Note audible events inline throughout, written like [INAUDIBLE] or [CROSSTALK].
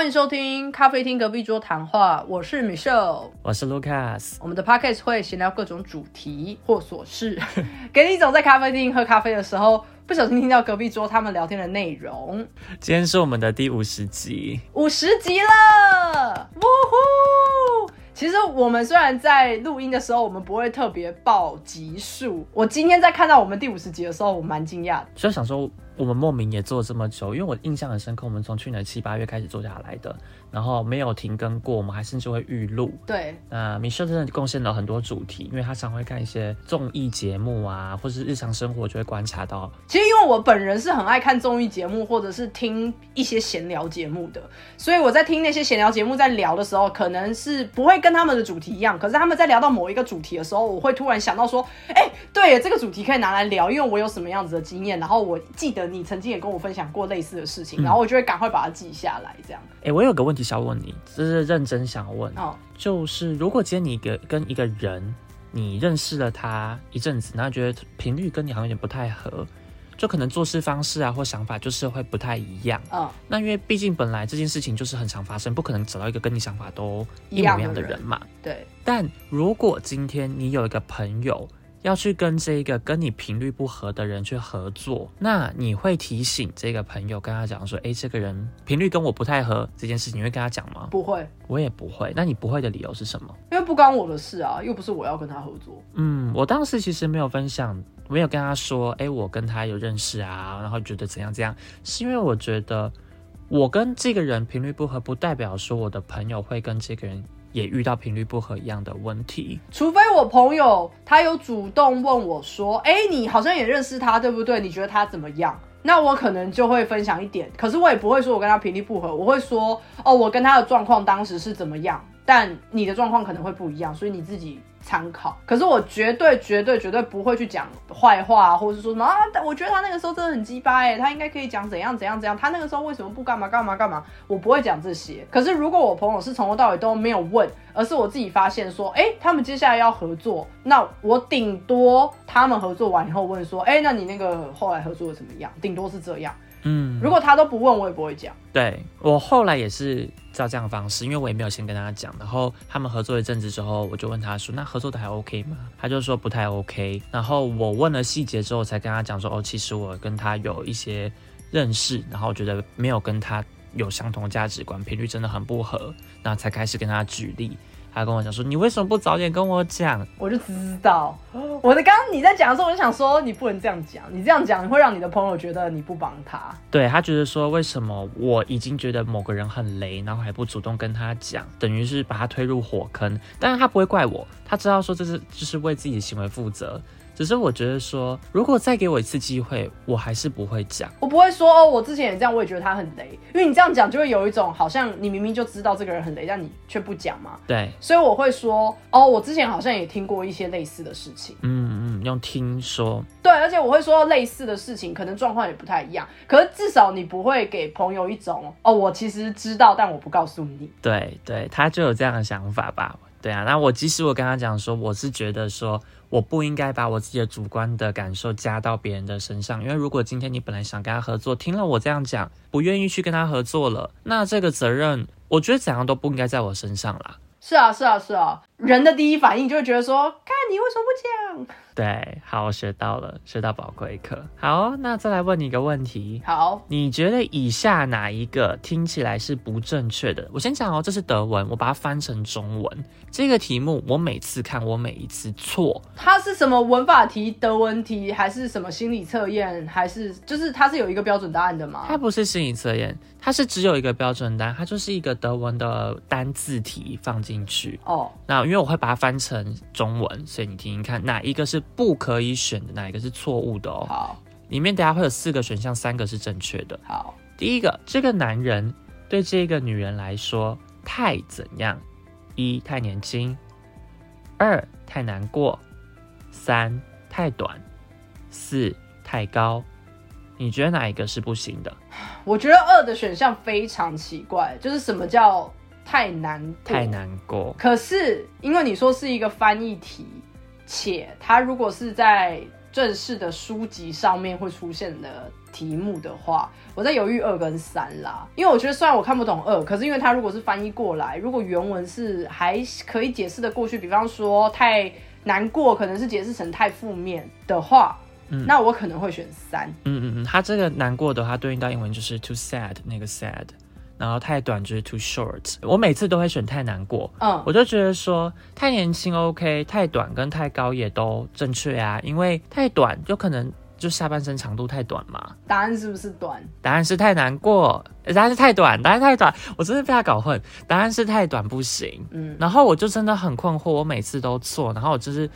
欢迎收听咖啡厅隔壁桌谈话，我是 Michelle，我是 Lucas。我们的 podcast 会闲聊各种主题或琐事，[LAUGHS] 给你一种在咖啡厅喝咖啡的时候不小心听到隔壁桌他们聊天的内容。今天是我们的第五十集，五十集了，呜呼！其实我们虽然在录音的时候，我们不会特别报集数。我今天在看到我们第五十集的时候，我蛮惊讶的。就想说我们莫名也做了这么久，因为我印象很深刻，我们从去年七八月开始做下来的，然后没有停更过，我们还甚至会预录。对，那 Michelle 真的贡献了很多主题，因为他常会看一些综艺节目啊，或是日常生活就会观察到。其实因为我本人是很爱看综艺节目，或者是听一些闲聊节目的，所以我在听那些闲聊节目在聊的时候，可能是不会跟他们的主题一样，可是他们在聊到某一个主题的时候，我会突然想到说，哎、对，这个主题可以拿来聊，因为我有什么样子的经验，然后我记得你曾经也跟我分享过类似的事情，然后我就会赶快把它记下来，这样。哎、我有个问题想问你，这是认真想问，哦，就是如果今天你跟跟一个人，你认识了他一阵子，然后觉得频率跟你好像有点不太合，就可能做事方式啊或想法就是会不太一样。嗯，那因为毕竟本来这件事情就是很常发生，不可能找到一个跟你想法都一模一样的人嘛。对，但如果今天你有一个朋友要去跟这个跟你频率不合的人去合作，那你会提醒这个朋友跟他讲说，诶，这个人频率跟我不太合这件事情，你会跟他讲吗？不会，我也不会。那你不会的理由是什么？因为不关我的事啊，又不是我要跟他合作。嗯，我当时其实没有分享，没有跟他说，诶，我跟他有认识啊，然后觉得怎样怎样，是因为我觉得我跟这个人频率不合，不代表说我的朋友会跟这个人也遇到频率不合一样的问题。除非我朋友他有主动问我说：“哎、你好像也认识他，对不对？你觉得他怎么样？”那我可能就会分享一点，可是我也不会说我跟他频率不合，我会说：“哦，我跟他的状况当时是怎么样，但你的状况可能会不一样，所以你自己参考。”可是我绝对、绝对、绝对不会去讲坏话，或者是说什么啊，我觉得他那个时候真的很鸡巴哎，他应该可以讲怎样怎样怎样，他那个时候为什么不干嘛干嘛干嘛？我不会讲这些。可是如果我朋友是从头到尾都没有问，而是我自己发现说，哎、他们接下来要合作，那我顶多他们合作完以后问说，哎、那你那个后来合作的怎么样？顶多是这样。嗯，如果他都不问，我也不会讲。对我后来也是照这样的方式，因为我也没有先跟他讲，然后他们合作一阵子之后，我就问他说：“那合作的还 OK 吗？”他就说不太 OK。然后我问了细节之后，才跟他讲说：“哦，其实我跟他有一些认识，然后我觉得没有跟他有相同的价值观，频率真的很不合。”然后才开始跟他举例。他跟我讲说：“你为什么不早点跟我讲？”我就知道，我的刚刚你在讲的时候，我就想说，你不能这样讲，你这样讲会让你的朋友觉得你不帮他。对他觉得说，为什么我已经觉得某个人很雷，然后还不主动跟他讲，等于是把他推入火坑。但是他不会怪我，他知道说这是就是为自己的行为负责。只是我觉得说，如果再给我一次机会，我还是不会讲。我不会说哦，我之前也这样，我也觉得他很雷，因为你这样讲就会有一种好像你明明就知道这个人很雷，但你却不讲嘛。对，所以我会说哦，我之前好像也听过一些类似的事情。嗯嗯，用听说，对，而且我会说类似的事情，可能状况也不太一样，可是至少你不会给朋友一种哦，我其实知道，但我不告诉你。对对，他就有这样的想法吧。对啊，那我即使我跟他讲说，我是觉得说我不应该把我自己的主观的感受加到别人的身上，因为如果今天你本来想跟他合作，听了我这样讲，不愿意去跟他合作了，那这个责任我觉得怎样都不应该在我身上啦。是啊，是啊，是啊，人的第一反应就会觉得说，看你为什么不讲？对，好，我学到了，学到宝贵课。好，那再来问你一个问题。好，你觉得以下哪一个听起来是不正确的？我先讲哦，这是德文，我把它翻成中文。这个题目我每次看，我每一次错。它是什么文法题、德文题，还是什么心理测验，还是就是它是有一个标准答案的吗？它不是心理测验，它是只有一个标准答案，它就是一个德文的单字题放进去。哦，那因为我会把它翻成中文，所以你听听看，哪一个是不可以选的，哪一个是错误的哦。好，里面等下会有四个选项，三个是正确的。好，第一个，这个男人对这个女人来说太怎样？一太年轻，二太难过，三太短，四太高。你觉得哪一个是不行的？我觉得二的选项非常奇怪，就是什么叫太难过太。难过。可是因为你说是一个翻译题，且它如果是在正式的书籍上面会出现的题目的话，我在犹豫二跟三啦。因为我觉得虽然我看不懂二，可是因为它如果是翻译过来，如果原文是还可以解释的过去，比方说太难过，可能是解释成太负面的话，那我可能会选三。嗯嗯嗯，它这个难过的话对应到英文就是 too sad 那个 sad。然后太短就是 too short，我每次都会选太难过，嗯，我就觉得说太年轻 OK，太短跟太高也都正确啊，因为太短就可能就下半身长度太短嘛。答案是不是短？答案是太难过，答案是太短，答案太短，我真的被他搞混，答案是太短不行，嗯，然后我就真的很困惑，我每次都错，然后我就是。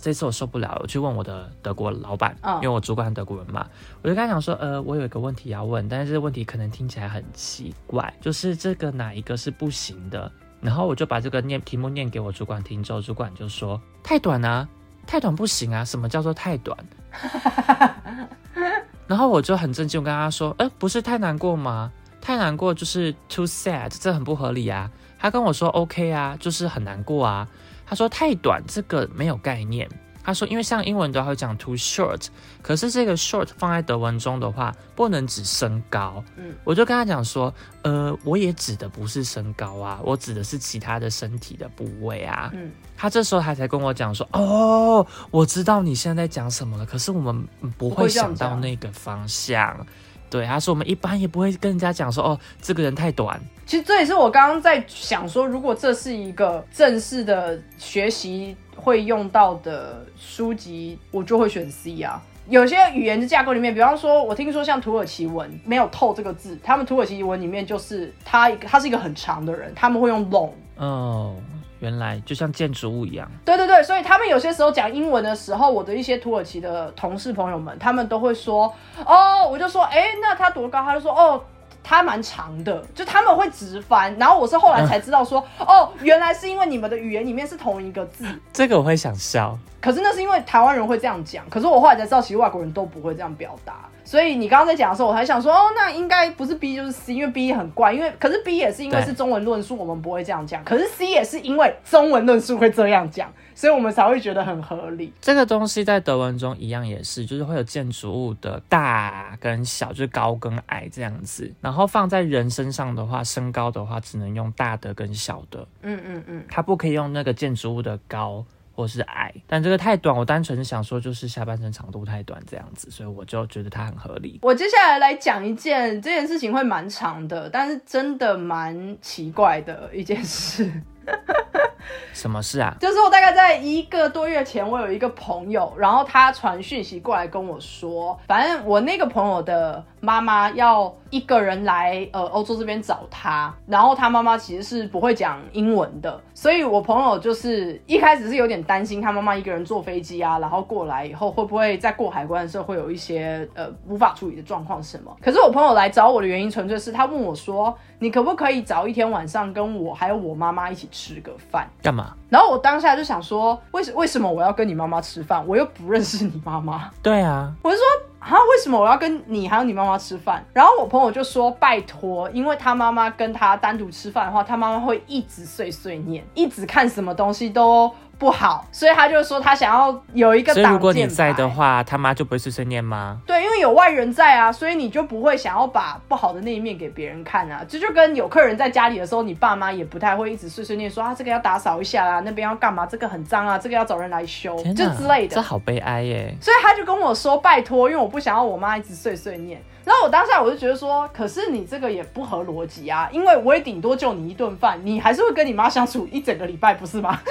这次我受不了，我去问我的德国老板，因为我主管德国人嘛，我就跟他讲说，呃，我有一个问题要问，但是这个问题可能听起来很奇怪，就是这个哪一个是不行的？然后我就把这个念题目念给我主管听，之后主管就说太短啊，太短不行啊，什么叫做太短？[LAUGHS] 然后我就很震惊，我跟他说，呃，不是太难过吗？太难过就是 too sad，这很不合理啊。他跟我说 OK 啊，就是很难过啊。他说太短，这个没有概念。他说，因为像英文都会讲 too short，可是这个 short 放在德文中的话，不能指身高。嗯，我就跟他讲说，呃，我也指的不是身高啊，我指的是其他的身体的部位啊。嗯，他这时候他才跟我讲说，哦，我知道你现在在讲什么了，可是我们不会想到那个方向。对，他说我们一般也不会跟人家讲说，哦，这个人太短。其实这也是我刚刚在想说，如果这是一个正式的学习会用到的书籍，我就会选 C 啊。有些语言的架构里面，比方说，我听说像土耳其文没有“透”这个字，他们土耳其文里面就是他，他是一个很长的人，他们会用 long。哦。原来就像建筑物一样，对对对，所以他们有些时候讲英文的时候，我的一些土耳其的同事朋友们，他们都会说，哦，我就说，哎，那他多高？他就说，哦。它蛮长的，就他们会直翻，然后我是后来才知道说，哦，原来是因为你们的语言里面是同一个字。[LAUGHS] 这个我会想笑，可是那是因为台湾人会这样讲，可是我后来才知道，其实外国人都不会这样表达。所以你刚刚在讲的时候，我还想说，哦，那应该不是 B 就是 C，因为 B 很怪，因为可是 B 也是因为是中文论述，我们不会这样讲，可是 C 也是因为中文论述会这样讲。所以我们才会觉得很合理。这个东西在德文中一样也是，就是会有建筑物的大跟小，就是高跟矮这样子。然后放在人身上的话，身高的话只能用大的跟小的。嗯嗯嗯，它不可以用那个建筑物的高或是矮。但这个太短，我单纯想说就是下半身长度太短这样子，所以我就觉得它很合理。我接下来来讲一件这件事情会蛮长的，但是真的蛮奇怪的一件事。[LAUGHS] 什么事啊？就是我大概在一个多月前，我有一个朋友，然后他传讯息过来跟我说，反正我那个朋友的妈妈要一个人来呃欧洲这边找他，然后他妈妈其实是不会讲英文的，所以我朋友就是一开始是有点担心他妈妈一个人坐飞机啊，然后过来以后会不会在过海关的时候会有一些呃无法处理的状况什么？可是我朋友来找我的原因纯粹是他问我说，你可不可以早一天晚上跟我还有我妈妈一起吃个饭？干嘛？然后我当下就想说，为什为什么我要跟你妈妈吃饭？我又不认识你妈妈。对啊，我就说啊，为什么我要跟你还有你妈妈吃饭？然后我朋友就说，拜托，因为他妈妈跟他单独吃饭的话，他妈妈会一直碎碎念，一直看什么东西都。不好，所以他就说他想要有一个。所以如果你在的话，他妈就不会碎碎念吗？对，因为有外人在啊，所以你就不会想要把不好的那一面给别人看啊。这就跟有客人在家里的时候，你爸妈也不太会一直碎碎念说啊，这个要打扫一下啦，那边要干嘛？这个很脏啊，这个要找人来修，就之类的。这好悲哀耶。所以他就跟我说，拜托，因为我不想要我妈一直碎碎念。然后我当下我就觉得说，可是你这个也不合逻辑啊，因为我也顶多就你一顿饭，你还是会跟你妈相处一整个礼拜，不是吗？[LAUGHS]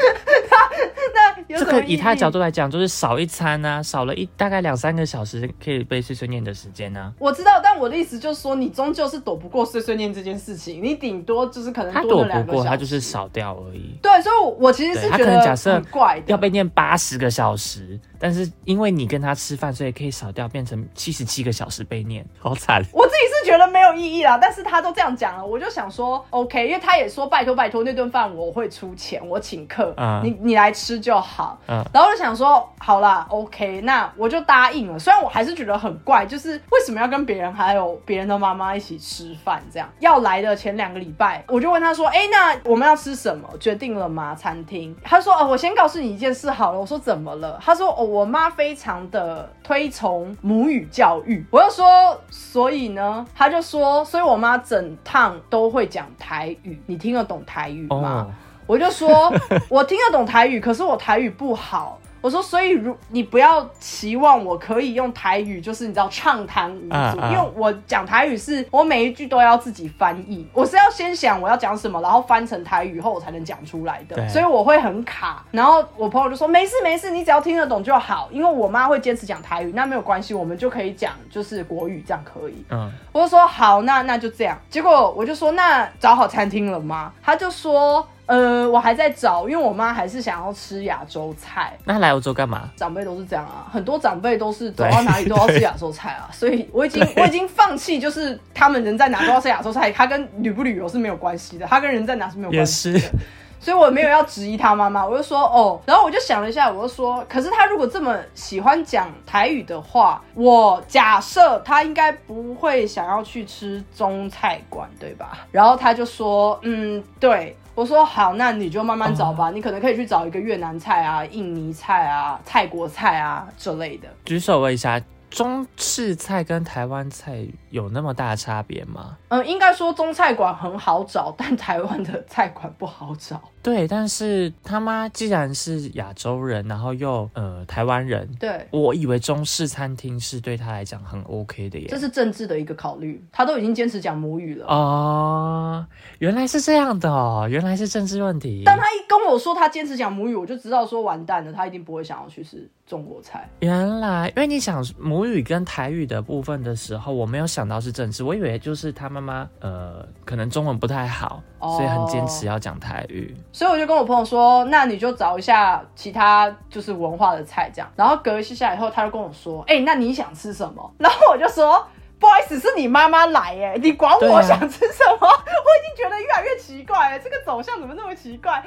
那这个以他的角度来讲，就是少一餐啊，少了一大概两三个小时可以被碎碎念的时间呢。我知道，但我的意思就是说，你终究是躲不过碎碎念这件事情，你顶多就是可能他躲不过，他就是少掉而已。对，所以，我其实是觉得很怪，要被念八十个小时。但是因为你跟他吃饭，所以可以少掉，变成七十七个小时被念，[LAUGHS] 好惨。我自己是觉得没有意义啦，但是他都这样讲了，我就想说 OK，因为他也说拜托拜托那顿饭我会出钱，我请客，你你来吃就好。好。嗯然后我就想说，好啦，OK，那我就答应了。虽然我还是觉得很怪，就是为什么要跟别人还有别人的妈妈一起吃饭？这样要来的前两个礼拜，我就问他说，哎，那我们要吃什么？决定了吗？餐厅？他说，哦，我先告诉你一件事好了。我说怎么了？他说，哦，我妈非常的推崇母语教育。我就说，所以呢？她就说，所以我妈整趟都会讲台语。你听得懂台语吗？哦，我就说，我听得懂台语，可是我台语不好。我说，所以如你不要期望我可以用台语，就是你知道畅谈无阻，因为我讲台语是我每一句都要自己翻译，我是要先想我要讲什么，然后翻成台语后我才能讲出来的，所以我会很卡。然后我朋友就说没事没事，你只要听得懂就好，因为我妈会坚持讲台语，那没有关系，我们就可以讲就是国语，这样可以。嗯，我就说好，那那就这样。结果我就说那找好餐厅了吗？他就说呃，我还在找，因为我妈还是想要吃亚洲菜。那来欧洲干嘛？长辈都是这样啊，很多长辈都是走到哪里都要吃亚洲菜啊，所以我已经 [LAUGHS] 我已经放弃，就是他们人在哪都要吃亚洲菜，他跟旅不旅游是没有关系的，他跟人在哪是没有关系是的。所以我没有要质疑他妈妈，我就说哦，然后我就想了一下，我就说，可是他如果这么喜欢讲台语的话，我假设他应该不会想要去吃中菜馆，对吧？然后他就说，嗯，对。我说好，那你就慢慢找吧，你可能可以去找一个越南菜啊、印尼菜啊、泰国菜啊之类的。举手问一下，中式菜跟台湾菜有那么大的差别吗？嗯，应该说中菜馆很好找，但台湾的菜馆不好找。对，但是他妈既然是亚洲人，然后又呃台湾人，对，我以为中式餐厅是对他来讲很 OK 的耶这。是政治的一个考虑，他都已经坚持讲母语了。哦，原来是这样的哦，原来是政治问题。当他一跟我说他坚持讲母语，我就知道说完蛋了，他一定不会想要去吃中国菜。原来，因为你想母语跟台语的部分的时候，我没有想到是政治，我以为就是他妈妈呃可能中文不太好，哦所以很坚持要讲台语。所以我就跟我朋友说，那你就找一下其他就是文化的菜这样。然后隔一下以后，他就跟我说，哎、那你想吃什么？[LAUGHS] 然后我就说。不好意思，是你妈妈来哎，你管我想吃什么？[LAUGHS] 我已经觉得越来越奇怪了，这个走向怎么那么奇怪？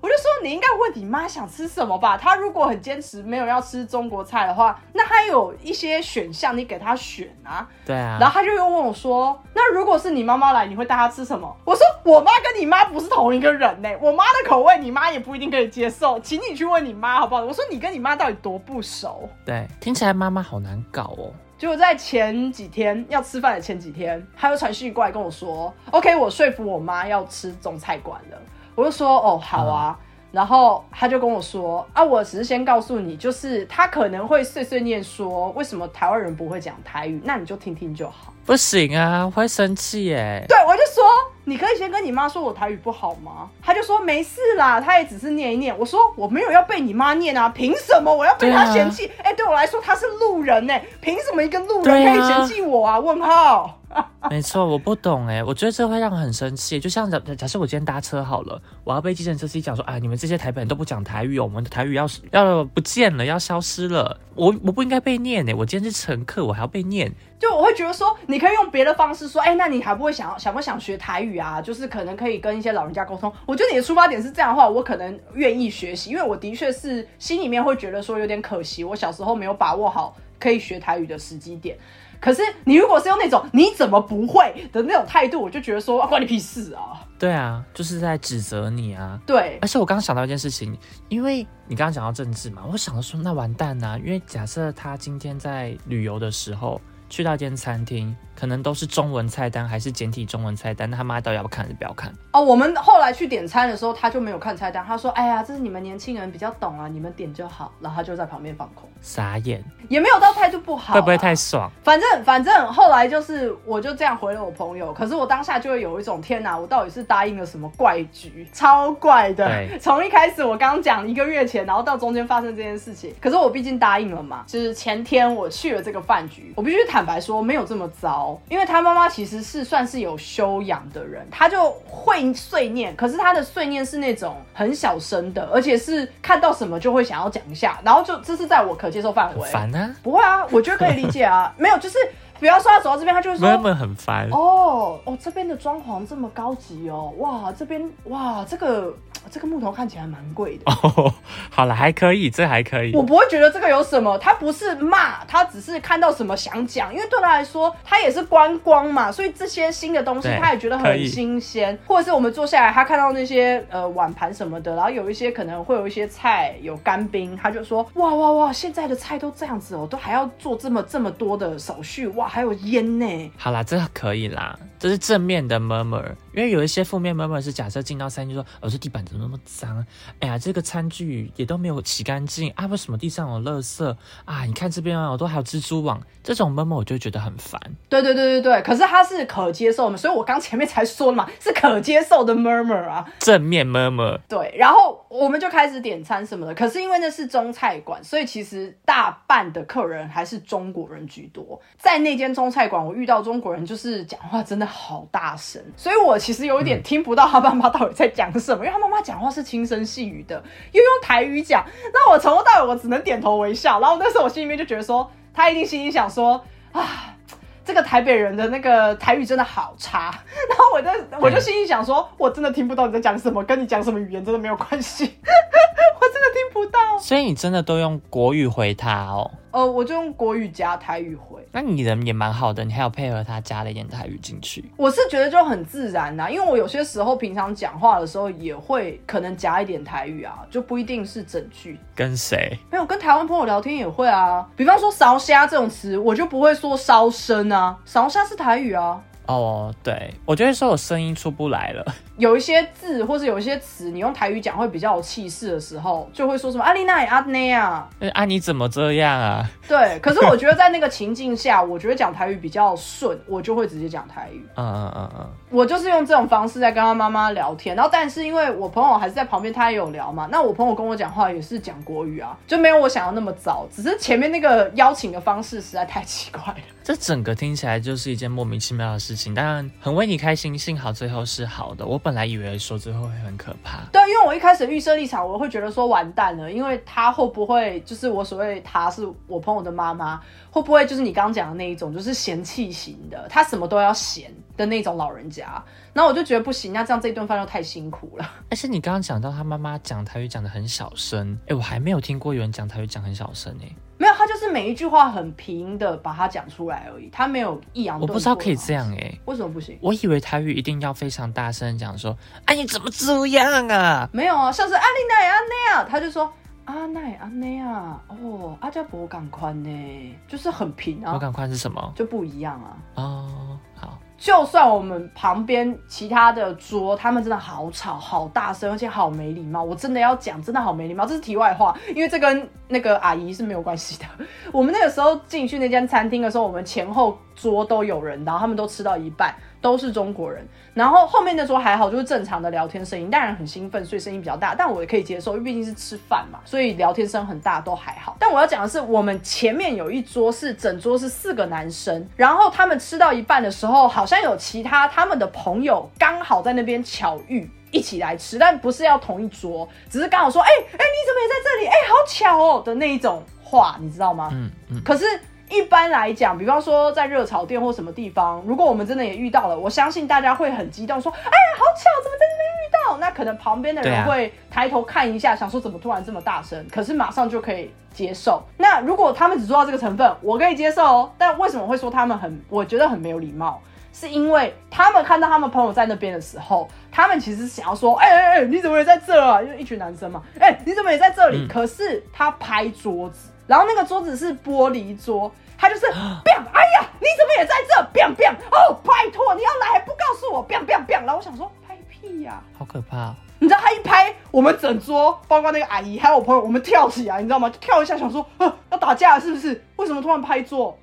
我就说你应该问你妈想吃什么吧。她如果很坚持没有要吃中国菜的话，那还有一些选项你给她选啊。对啊，然后她就又问我说：“那如果是你妈妈来，你会带她吃什么？”我说：“我妈跟你妈不是同一个人呢、我妈的口味你妈也不一定可以接受，请你去问你妈好不好？”我说：“你跟你妈到底多不熟对，听起来妈妈好难搞哦。？”结果在前几天要吃饭的前几天，他又传讯过来跟我说：“OK，我说服我妈要吃中菜馆了。”我就说：“哦，好啊。然后他就跟我说：“啊，我只是先告诉你，就是他可能会碎碎念说为什么台湾人不会讲台语，那你就听听就好。”不行啊，我会生气耶。对，我就说你可以先跟你妈说我台语不好吗？他就说没事啦，他也只是念一念。我说我没有要被你妈念啊，凭什么我要被她嫌弃？哎、对我来说他是路人呢、凭什么一个路人可以嫌弃我啊？问号。[LAUGHS] 没错，我不懂哎，我觉得这会让我很生气。就像假假设我今天搭车好了，我要被计程车司机讲说，哎，你们这些台北人都不讲台语，我们的台语要要不见了，要消失了。我我不应该被念呢，我今天是乘客，我还要被念。就我会觉得说，你可以用别的方式说，哎、那你还不会想要想不想学台语啊？就是可能可以跟一些老人家沟通。我觉得你的出发点是这样的话，我可能愿意学习，因为我的确是心里面会觉得说有点可惜，我小时候没有把握好可以学台语的时机点。可是你如果是用那种你怎么不会的那种态度，我就觉得说、啊、关你屁事啊！对啊，就是在指责你啊。对而且我刚刚想到一件事情，因为你刚刚讲到政治嘛，我想到说那完蛋呐、因为假设他今天在旅游的时候去到一间餐厅，可能都是中文菜单还是简体中文菜单，那他妈到底要不看还是不要看？哦，我们后来去点餐的时候，他就没有看菜单，他说：“哎呀，这是你们年轻人比较懂啊，你们点就好。”然后他就在旁边放空，傻眼，也没有到态度不好、啊会不会太？爽？反正反正后来就是，我就这样回了我朋友。可是我当下就会有一种天哪，我到底是答应了什么怪局？超怪的。从一开始我刚讲一个月前，然后到中间发生这件事情，可是我毕竟答应了嘛。就是前天我去了这个饭局，我必须坦白说没有这么糟，因为他妈妈其实是算是有修养的人，他就会碎念，可是他的碎念是那种很小声的，而且是看到什么就会想要讲一下，然后就这是在我可接受范围。烦啊，不会啊，我觉得可以理解啊。没有，就是比方说他走到这边，他就会说。很 [LAUGHS] 烦。哦哦，这边的装潢这么高级哦，哇，这边哇，这个这个木头看起来蛮贵的。哦，[LAUGHS] 好了，还可以，这还可以。我不会觉得这个有什么，他不是骂，他只是看到什么想讲，因为对他来说，他也是观光嘛，所以这些新的东西对他也觉得很新鲜，或者是我们坐下来，他看到那些呃碗盘什么的，然后有一些可能会有一些菜有干冰，他就说哇哇哇，现在的菜都这样子哦，都还要做这么这么多的手续，哇，还有烟呢。好啦，这可以啦，这是正面的 murmur，因为有一些负面 murmur 是假设进到餐厅说，哦，这地板怎么那么脏？哎呀，这个餐具也都没有洗干净啊，为什么地上有垃圾啊？你看这边啊，我都还有蜘蛛网，这种 murmur 我就觉得很烦。对对对对对，可是它是可接受的，所以我刚前面才说了嘛，是可接受的 murmur 啊。正面 murmur，对，然后我们就开始点餐什么的。可是因为那是中菜馆，所以其实大半的客人还是中国人居多。在那间中菜馆，我遇到中国人就是讲话真的好大声，所以我其实有一点听不到他爸妈到底在讲什么，因为他妈妈讲话是轻声细语的，又用台语讲。那我从头到尾我只能点头微笑。然后那时候我心里面就觉得说，他一定心里想说啊。这个台北人的那个台语真的好差，[LAUGHS] 然后我在我就心里想说，我真的听不到你在讲什么，跟你讲什么语言真的没有关系，[LAUGHS] 我真的听不到。所以你真的都用国语回他哦？呃，我就用国语加台语回，那你人也蛮好的，你还有配合他加了一点台语进去。我是觉得就很自然呐、因为我有些时候平常讲话的时候也会可能夹一点台语啊，就不一定是整句。跟谁？没有跟台湾朋友聊天也会啊，比方说烧虾这种词，我就不会说烧声啊，烧虾是台语啊。哦，对，我就会说我声音出不来了。有一些字或是有一些词，你用台语讲会比较有气势的时候，就会说什么阿丽娜也阿内啊。呃啊，你怎么这样啊？对，可是我觉得在那个情境下，我觉得讲台语比较顺，我就会直接讲台语。[LAUGHS] 嗯嗯嗯嗯，我就是用这种方式在跟他妈妈聊天，然后但是因为我朋友还是在旁边，他也有聊嘛。那我朋友跟我讲话也是讲国语啊，就没有我想要那么早，只是前面那个邀请的方式实在太奇怪了。[LAUGHS] 这整个听起来就是一件莫名其妙的事情，当然很为你开心，幸好最后是好的。我本来以为说之后会很可怕。对，因为我一开始预设立场，我会觉得说完蛋了，因为他会不会就是我所谓他是我朋友的妈妈，会不会就是你刚刚讲的那一种，就是嫌弃型的，他什么都要嫌的那种老人家。然后我就觉得不行，那这样这一顿饭就太辛苦了。[LAUGHS] 而且你刚刚讲到他妈妈讲台语讲的很小声，哎，我还没有听过有人讲台语讲很小声哎，没有，他就是每一句话很平的把它讲出来而已，他没有抑扬。我不知道可以这样，哎。为什么不行？我以为台语一定要非常大声地讲说，哎，你怎么这样啊？没有啊，像是阿丽奈阿奈啊，他就说阿奈阿奈啊，哦，阿加伯港宽呢，就是很平啊，我感宽是什么？就不一样啊。哦，好，就算我们旁边其他的桌，他们真的好吵、好大声，而且好没礼貌。我真的要讲，真的好没礼貌。这是题外话，因为这跟那个阿姨是没有关系的。我们那个时候进去那间餐厅的时候，我们前后桌都有人，然后他们都吃到一半，都是中国人。然后后面那桌还好，就是正常的聊天声音，当然很兴奋，所以声音比较大，但我也可以接受，因为毕竟是吃饭嘛，所以聊天声很大都还好。但我要讲的是，我们前面有一桌是整桌是四个男生，然后他们吃到一半的时候，好像有其他他们的朋友刚好在那边巧遇。一起来吃，但不是要同一桌，只是刚好说，哎、哎、你怎么也在这里？哎、好巧哦的那一种话，你知道吗？嗯嗯，可是，一般来讲，比方说在热炒店或什么地方，如果我们真的也遇到了，我相信大家会很激动，说：“哎呀，好巧，怎么在这边遇到？”那可能旁边的人会抬头看一下，想说怎么突然这么大声，可是马上就可以接受。那如果他们只做到这个成分，我可以接受哦。但为什么会说他们很，我觉得很没有礼貌？是因为他们看到他们朋友在那边的时候，他们其实想要说，哎哎哎，你怎么也在这啊？因为一群男生嘛，哎、你怎么也在这里？嗯可是他拍桌子，然后那个桌子是玻璃桌，他就是，biang，哎呀，你怎么也在这？biang biang，哦，拜托，你要来还不告诉我，biang biang biang。然后我想说，拍屁呀、好可怕、哦。你知道他一拍，我们整桌，包括那个阿姨还有我朋友，我们跳起来，你知道吗？就跳一下，想说，呃，要打架了是不是？为什么突然拍桌？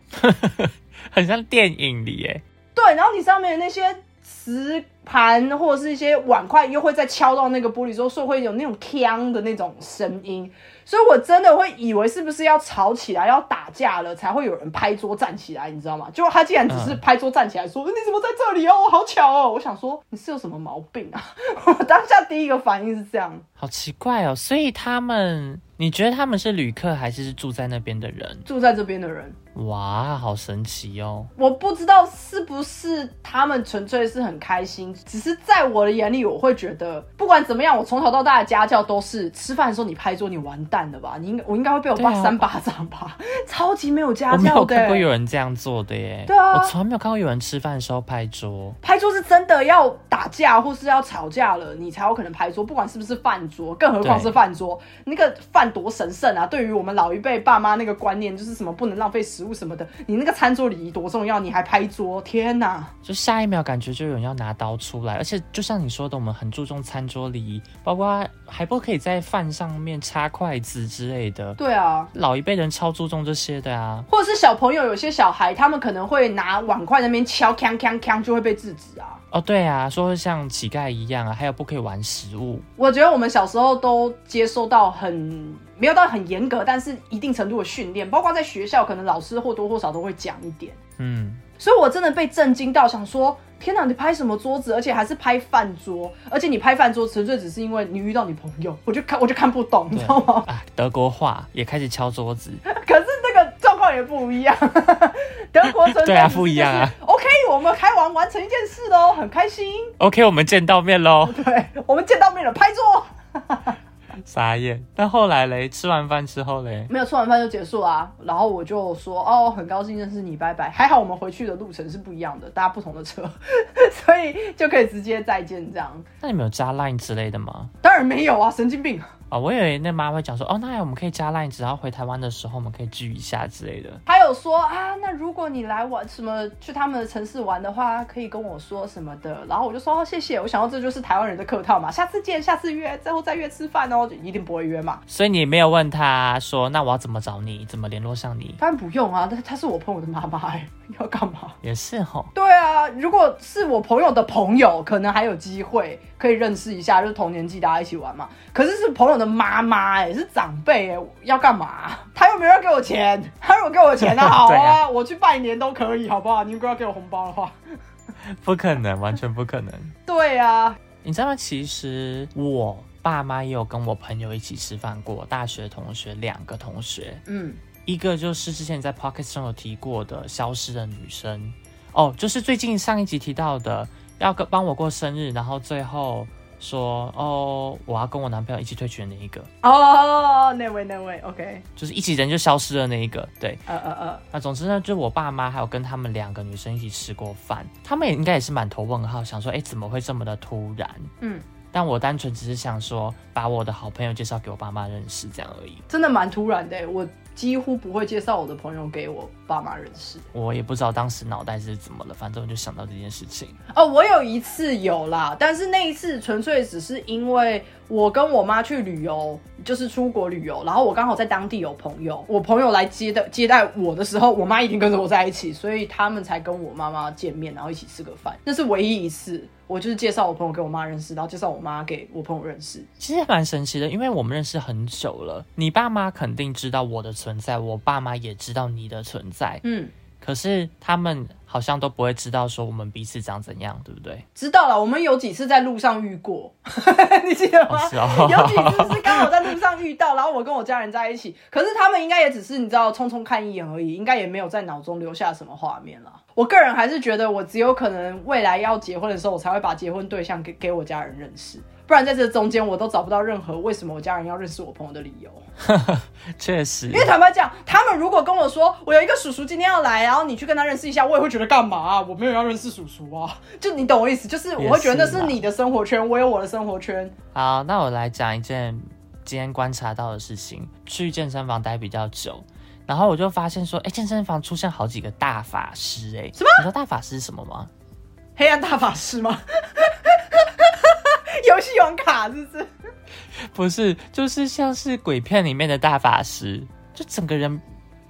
[LAUGHS] 很像电影里耶。对，然后你上面的那些瓷盘或者是一些碗筷，又会再敲到那个玻璃之后，所以会有那种锵的那种声音。所以我真的会以为是不是要吵起来、要打架了，才会有人拍桌站起来，你知道吗？结果他竟然只是拍桌站起来说：“你怎么在这里哦？好巧哦！”我想说你是有什么毛病啊？我当下第一个反应是这样。好奇怪哦，所以他们，你觉得他们是旅客还是住在那边的人？住在这边的人，哇，好神奇哦！我不知道是不是他们纯粹是很开心，只是在我的眼里，我会觉得不管怎么样，我从小到大的家教都是吃饭的时候你拍桌，你完蛋了吧？你应该我应该会被我爸三巴掌吧？[LAUGHS] 超级没有家我没有教的、看过有人这样做的耶。对啊我从来没有看过有人吃饭的时候拍桌。拍桌是真的要打架或是要吵架了，你才有可能拍桌，不管是不是饭桌，更何况是饭桌，那个饭多神圣啊！对于我们老一辈爸妈那个观念，就是什么不能浪费食物什么的，你那个餐桌礼仪多重要，你还拍桌，天哪！就下一秒感觉就有人要拿刀出来，而且就像你说的，我们很注重餐桌礼仪，包括还不可以在饭上面插筷子之类的。对啊，老一辈人超注重这些的啊。或者是小朋友，有些小孩他们可能会拿碗筷那边敲，锵锵锵，就会被制止啊。哦，对啊，说像乞丐一样啊，还有不可以玩食物。我觉得我们小时候都接受到很没有到很严格，但是一定程度的训练，包括在学校，可能老师或多或少都会讲一点。嗯，所以我真的被震惊到，想说天哪，你拍什么桌子？而且还是拍饭桌，而且你拍饭桌纯粹只是因为你遇到你朋友，我就看我就看不懂，你知道吗？啊，德国话也开始敲桌子。[LAUGHS] 况也不一样，[LAUGHS] 德国纯粹对啊不一样啊 OK，我们开完完成一件事喽，很开心。OK，我们见到面喽，[LAUGHS] 对，我们见到面了，拍桌。[LAUGHS] 傻眼。但后来嘞，吃完饭之后嘞，没有吃完饭就结束啊、然后我就说哦，很高兴认识你，拜拜。还好我们回去的路程是不一样的，搭不同的车，所以就可以直接再见这样。那你们有加 Line 之类的吗？当然没有啊，神经病。哦，我以为那妈会讲说，哦，那我们可以加 Line，只要回台湾的时候，我们可以聚一下之类的。还有说啊，那如果你来玩什么去他们的城市玩的话，可以跟我说什么的。然后我就说哦，谢谢。我想到这就是台湾人的客套嘛，下次见，下次约，最后再约吃饭哦，就一定不会约嘛。所以你没有问他说，那我要怎么找你，怎么联络上你？当然不用啊，但他是我朋友的妈妈、哎，[LAUGHS] 要干嘛？也是哈，对啊，如果是我朋友的朋友，可能还有机会可以认识一下，就是同年纪大家一起玩嘛。可是是朋友的妈妈，哎，是长辈，哎，要干嘛？[LAUGHS] 他又没有要给我钱，他如果给我钱，那好啊，[LAUGHS] 啊我去拜年都可以，好不好？你如果要给我红包的话，不可能，完全不可能。对啊，你知道吗？其实我爸妈也有跟我朋友一起吃饭过，大学同学两个同学，嗯，一个就是之前在 Pocket 上有提过的消失的女生，哦，就是最近上一集提到的，要跟帮我过生日，然后最后说哦，我要跟我男朋友一起退群的那一个，哦，那位那位，OK，就是一起人就消失了那一个，对。呃呃呃，那总之呢，就我爸妈还有跟他们两个女生一起吃过饭，他们也应该也是满头问号，想说，哎，怎么会这么的突然？嗯，但我单纯只是想说，把我的好朋友介绍给我爸妈认识，这样而已。真的蛮突然的，我几乎不会介绍我的朋友给我爸妈认识。我也不知道当时脑袋是怎么了，反正我就想到这件事情。哦，我有一次有啦，但是那一次纯粹只是因为我跟我妈去旅游，就是出国旅游，然后我刚好在当地有朋友，我朋友来接的接待我的时候，我妈一定跟着我在一起，所以他们才跟我妈妈见面，然后一起吃个饭。那是唯一一次，我就是介绍我朋友给我妈认识，然后介绍我妈给我朋友认识。其实蛮神奇的，因为我们认识很久了，你爸妈肯定知道我的存在，我爸妈也知道你的存在，嗯，可是他们好像都不会知道说我们彼此长怎样，对不对？知道了，我们有几次在路上遇过，[LAUGHS] 你记得吗？哦，哦，有几次是刚好在路上遇到，然后我跟我家人在一起，可是他们应该也只是你知道匆匆看一眼而已，应该也没有在脑中留下什么画面了。我个人还是觉得，我只有可能未来要结婚的时候，我才会把结婚对象给给我家人认识，不然在这中间我都找不到任何为什么我家人要认识我朋友的理由。[LAUGHS] 确实因，为坦白讲，他们如果跟我说我有一个叔叔今天要来，然后你去跟他认识一下，我也会觉得干嘛啊？我没有要认识叔叔啊，就你懂我意思，就是我会觉得那是你的生活圈，我有我的生活圈。好，那我来讲一件今天观察到的事情。去健身房待比较久，然后我就发现说，哎，健身房出现好几个大法师，哎，什么？你知道大法师是什么吗？黑暗大法师吗？[LAUGHS] [LAUGHS] 游戏王卡是不是？不是，就是像是鬼片里面的大法师，就整个人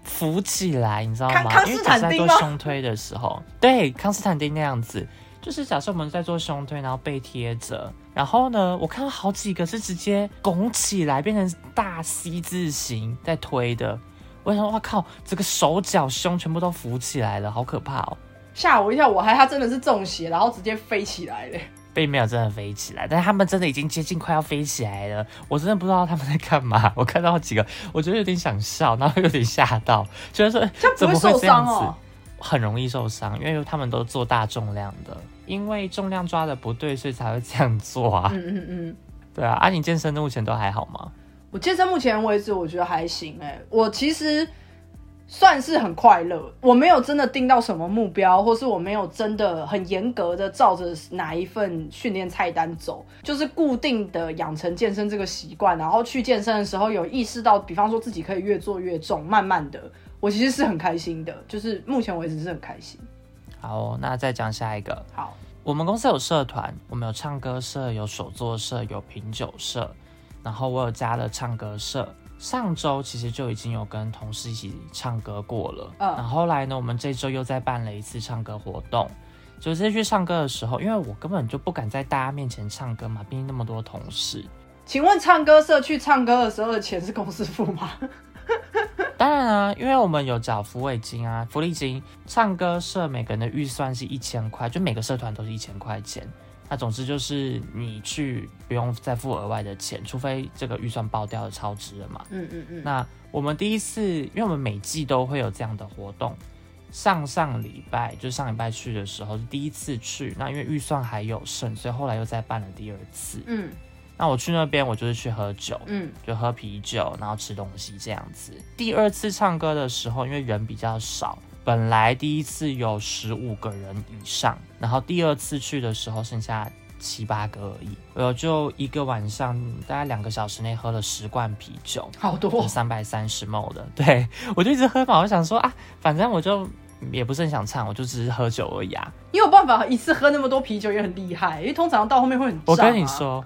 浮起来，你知道吗？康康斯坦丁因为在做胸推的时候，对，康斯坦丁那样子，就是假设我们在做胸推，然后背贴着，然后呢，我看到好几个是直接拱起来，变成大 C 字形在推的。我想说，哇靠，这个手脚胸全部都浮起来了，好可怕哦！吓我一跳，我还他真的是中邪，然后直接飞起来嘞。并没有真的飞起来，但是他们真的已经接近快要飞起来了。我真的不知道他们在干嘛。[LAUGHS] 我看到几个，我觉得有点想笑，然后有点吓到，觉得说怎么会这样子？很容易受伤，因为他们都做大重量的，因为重量抓的不对，所以才会这样做啊。嗯嗯嗯，对啊。啊，你健身目前都还好吗？我健身目前为止，我觉得还行哎。我其实。算是很快乐，我没有真的定到什么目标，或是我没有真的很严格的照着哪一份训练菜单走，就是固定的养成健身这个习惯，然后去健身的时候有意识到，比方说自己可以越做越重，慢慢的，我其实是很开心的，就是目前为止是很开心。好，那再讲下一个。好，我们公司有社团，我们有唱歌社，有手作社，有品酒社，然后我有加了唱歌社。上周其实就已经有跟同事一起唱歌过了，嗯，然后来呢，我们这周又再办了一次唱歌活动。就是去唱歌的时候，因为我根本就不敢在大家面前唱歌嘛，毕竟那么多同事。请问唱歌社去唱歌的时候的钱是公司付吗？[LAUGHS] [LAUGHS] 当然啊，因为我们有找福委金啊、福利金。唱歌社每个人的预算是一千块，就每个社团都是一千块钱。那总之就是你去不用再付额外的钱，除非这个预算爆掉了超支了嘛。嗯嗯嗯。那我们第一次，因为我们每季都会有这样的活动，上上礼拜就上礼拜去的时候是第一次去，那因为预算还有剩，所以后来又再办了第二次。嗯。那我去那边，我就是去喝酒，嗯，就喝啤酒，然后吃东西这样子。第二次唱歌的时候，因为人比较少。本来第一次有十五个人以上，然后第二次去的时候剩下七八个而已。我就一个晚上，大概两个小时内喝了十罐啤酒，好多，三百三十 ml 的。对我就一直喝嘛，我想说啊，反正我就也不是很想唱，我就只是喝酒而已啊。你有办法一次喝那么多啤酒也很厉害，因为通常到后面会很。我跟你说，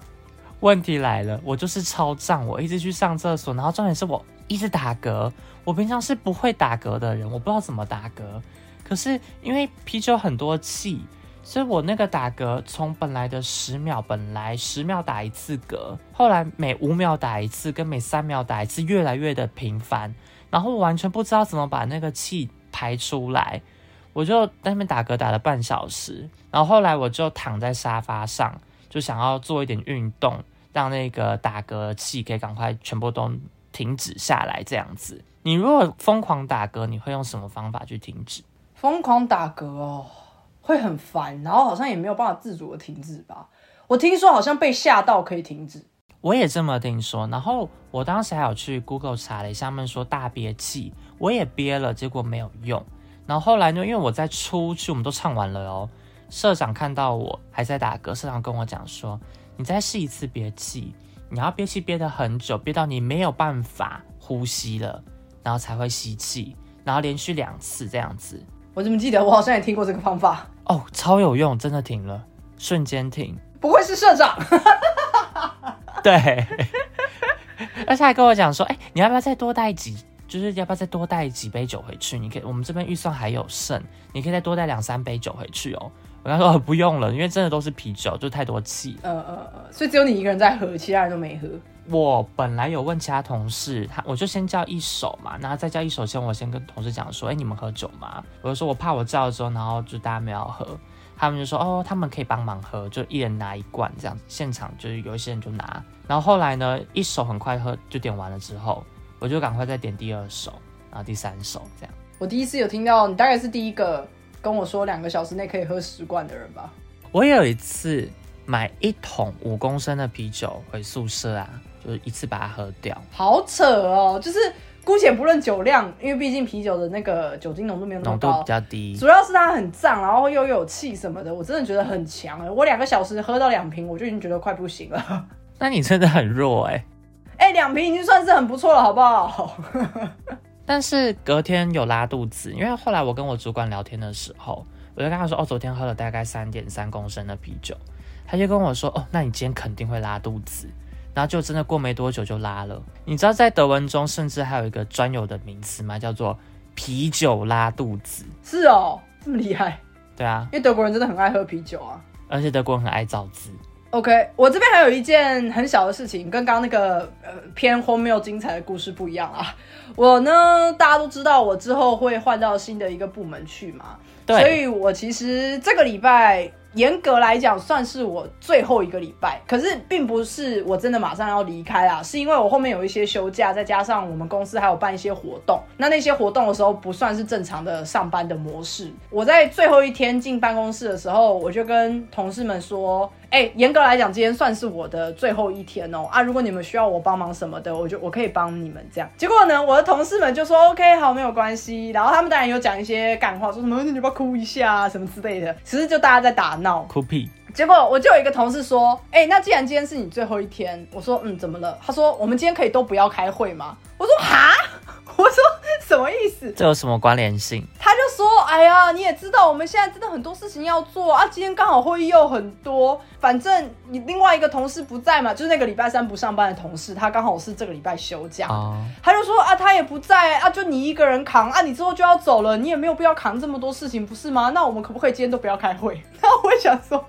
问题来了，我就是超胀，我一直去上厕所，然后重点是我。一直打嗝，我平常是不会打嗝的人，我不知道怎么打嗝。可是因为啤酒很多气，所以我那个打嗝从本来的十秒，本来十秒打一次嗝，后来每五秒打一次，跟每三秒打一次，越来越的频繁。然后我完全不知道怎么把那个气排出来，我就在那边打嗝打了半小时。然后后来我就躺在沙发上，就想要做一点运动，让那个打嗝气可以赶快全部都。停止下来这样子，你如果疯狂打嗝，你会用什么方法去停止？疯狂打嗝哦，会很烦，然后好像也没有办法自主的停止吧。我听说好像被吓到可以停止，我也这么听说。然后我当时还有去 Google 查了一下，他们说大憋气，我也憋了，结果没有用。然后后来呢，因为我在出去，我们都唱完了哦，社长看到我还在打嗝，社长跟我讲说：“你再试一次憋气。”你要憋气憋得很久，憋到你没有办法呼吸了，然后才会吸气，然后连续两次这样子。我怎么记得我好像也听过这个方法哦，超有用，真的停了，瞬间停。不会是社长？[LAUGHS] 对，而且还跟我讲说，哎，你要不要再多带几？就是要不要再多带几杯酒回去？你可以，我们这边预算还有剩，你可以再多带两三杯酒回去哦。他说不用了，因为真的都是啤酒，就太多气。呃呃呃，所以只有你一个人在喝，其他人都没喝。我本来有问其他同事，他我就先叫一手嘛，然后再叫一手先，我先跟同事讲说，哎，你们喝酒吗？我就说我怕我叫了之后，然后就大家没有喝，他们就说哦，他们可以帮忙喝，就一人拿一罐这样。现场就是有一些人就拿，然后后来呢，一手很快喝就点完了之后，我就赶快再点第二手，然后第三手这样。我第一次有听到，你大概是第一个。跟我说两个小时内可以喝十罐的人吧。我有一次买一桶五公升的啤酒回宿舍啊，就是一次把它喝掉。好扯哦！就是姑且不论酒量，因为毕竟啤酒的那个酒精浓度没有那么高，浓度比较低。主要是它很胀，然后又有气什么的，我真的觉得很强哎！我两个小时喝到两瓶，我就已经觉得快不行了。那你真的很弱哎！[LAUGHS] 哎，两瓶已经算是很不错了，好不好？但是隔天有拉肚子，因为后来我跟我主管聊天的时候，我就跟他说：“哦，昨天喝了大概三点三公升的啤酒。”他就跟我说：“哦，那你今天肯定会拉肚子。”然后就真的过没多久就拉了。你知道在德文中甚至还有一个专有的名词吗？叫做啤酒拉肚子。是哦，这么厉害？对啊，因为德国人真的很爱喝啤酒啊，而且德国人很爱造字。OK，我这边还有一件很小的事情，跟刚刚那个呃偏荒谬精彩的故事不一样啊。我呢，大家都知道我之后会换到新的一个部门去嘛，所以我其实这个礼拜严格来讲算是我最后一个礼拜，可是并不是我真的马上要离开啦，是因为我后面有一些休假，再加上我们公司还有办一些活动，那那些活动的时候不算是正常的上班的模式。我在最后一天进办公室的时候，我就跟同事们说。哎，严格来讲，今天算是我的最后一天哦。啊，如果你们需要我帮忙什么的，我就我可以帮你们这样。结果呢，我的同事们就说 OK，好，没有关系。然后他们当然有讲一些感话，说什么你要不要哭一下啊，什么之类的。其实就大家在打闹，哭屁。结果我就有一个同事说，哎，那既然今天是你最后一天，我说嗯，怎么了？他说我们今天可以都不要开会吗？我说哈，[LAUGHS] 我说什么意思？这有什么关联性？哎呀，你也知道我们现在真的很多事情要做啊，今天刚好会议又很多。反正你另外一个同事不在嘛，就是那个礼拜三不上班的同事，他刚好是这个礼拜休假，他就说啊，他也不在啊，就你一个人扛啊，你之后就要走了，你也没有必要扛这么多事情，不是吗？那我们可不可以今天都不要开会？[LAUGHS] 那我想说，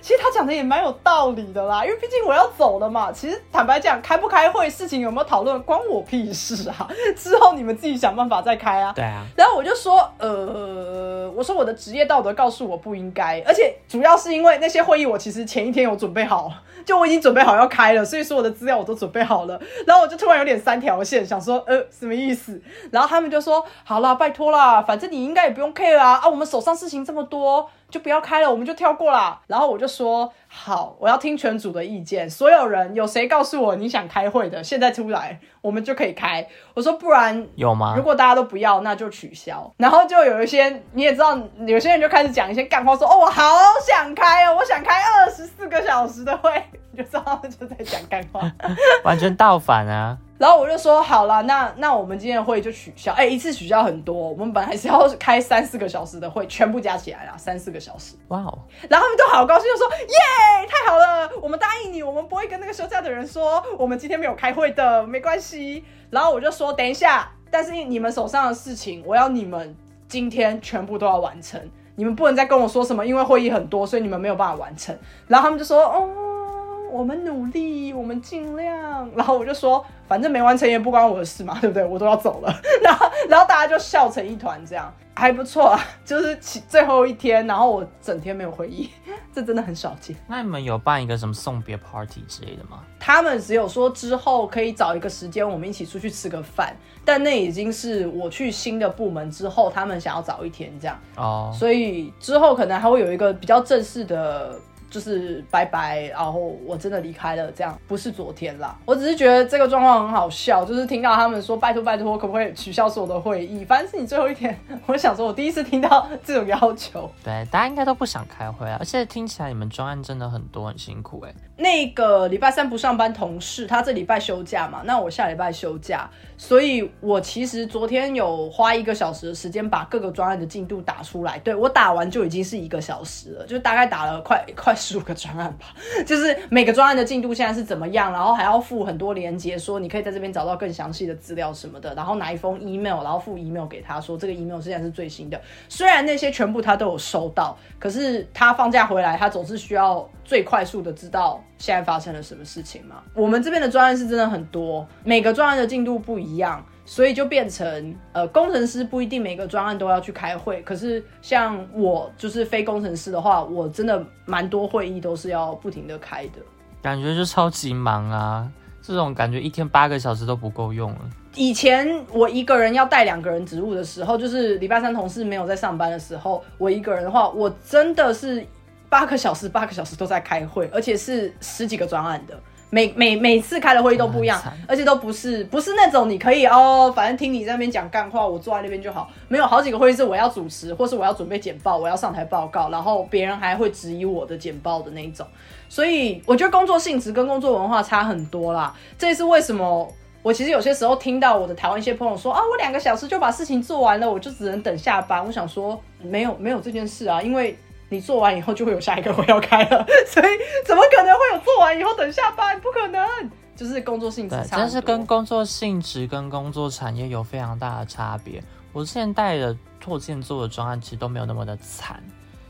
其实他讲的也蛮有道理的啦，因为毕竟我要走了嘛。其实坦白讲，开不开会，事情有没有讨论，关我屁事啊！[LAUGHS] 之后你们自己想办法再开啊。对啊。然后我就说，呃，我说我的职业道德告诉我不应该，而且主要是因为那些会议。我其实前一天有准备好，[LAUGHS] 就我已经准备好要开了，所以说我的资料我都准备好了。然后我就突然有点三条线，想说呃什么意思？然后他们就说好啦，拜托啦，反正你应该也不用 care 啊啊，我们手上事情这么多。就不要开了，我们就跳过啦。然后我就说好，我要听全组的意见。所有人有谁告诉我你想开会的，现在出来，我们就可以开。我说不然有吗？如果大家都不要，那就取消。然后就有一些你也知道，有些人就开始讲一些干话，说哦，我好想开哦，我想开二十四个小时的会，你就知道他们就在讲干话，[LAUGHS] 完全倒反啊。然后我就说好了，那那我们今天的会就取消。哎，一次取消很多，我们本来是要开三四个小时的会，全部加起来啊三四个小时。哇哦！然后他们都好高兴，就说耶，太好了，我们答应你，我们不会跟那个休假的人说我们今天没有开会的，没关系。然后我就说等一下，但是你们手上的事情，我要你们今天全部都要完成，你们不能再跟我说什么，因为会议很多，所以你们没有办法完成。然后他们就说哦。我们努力，我们尽量。然后我就说，反正没完成也不关我的事嘛，对不对？我都要走了。[LAUGHS] 然后，然后大家就笑成一团，这样还不错啊。就是最后一天，然后我整天没有回忆，[LAUGHS] 这真的很少见。那你们有办一个什么送别 party 之类的吗？他们只有说之后可以找一个时间，我们一起出去吃个饭。但那已经是我去新的部门之后，他们想要早一天这样。哦。所以之后可能还会有一个比较正式的。就是拜拜，然后我真的离开了，这样不是昨天啦。我只是觉得这个状况很好笑，就是听到他们说拜托拜托，可不可以取消所有的会议？反正是你最后一天，我想说，我第一次听到这种要求。[LAUGHS] 对，大家应该都不想开会啊，而且听起来你们专案真的很多，很辛苦哎。那个礼拜三不上班，同事他这礼拜休假嘛，那我下礼拜休假，所以我其实昨天有花一个小时的时间把各个专案的进度打出来。对我打完就已经是一个小时了，就大概打了快 [LAUGHS] 快十五个专案吧，[LAUGHS] 就是每个专案的进度现在是怎么样，然后还要附很多连接，说你可以在这边找到更详细的资料什么的，然后拿一封 email，然后附 email 给他说这个 email 现在是最新的。虽然那些全部他都有收到，可是他放假回来，他总是需要最快速的知道。现在发生了什么事情吗？我们这边的专案是真的很多，每个专案的进度不一样，所以就变成呃，工程师不一定每个专案都要去开会。可是像我就是非工程师的话，我真的蛮多会议都是要不停的开的，感觉就超级忙啊！这种感觉一天八个小时都不够用了。以前我一个人要带两个人职务的时候，就是礼拜三同事没有在上班的时候，我一个人的话，我真的是。八个小时，八个小时都在开会，而且是十几个专案的，每每每次开的会议都不一样，而且都不是不是那种你可以哦，反正听你在那边讲干话，我坐在那边就好。没有好几个会议是我要主持，或是我要准备简报，我要上台报告，然后别人还会质疑我的简报的那一种。所以我觉得工作性质跟工作文化差很多啦。这也是为什么我其实有些时候听到我的台湾一些朋友说啊，我两个小时就把事情做完了，我就只能等下班。我想说没有没有这件事啊，因为。你做完以后就会有下一个会要开了，[LAUGHS] 所以怎么可能会有做完以后等下班？不可能，就是工作性质差。但是跟工作性质跟工作产业有非常大的差别。我现在带的拓建做的专案其实都没有那么的惨，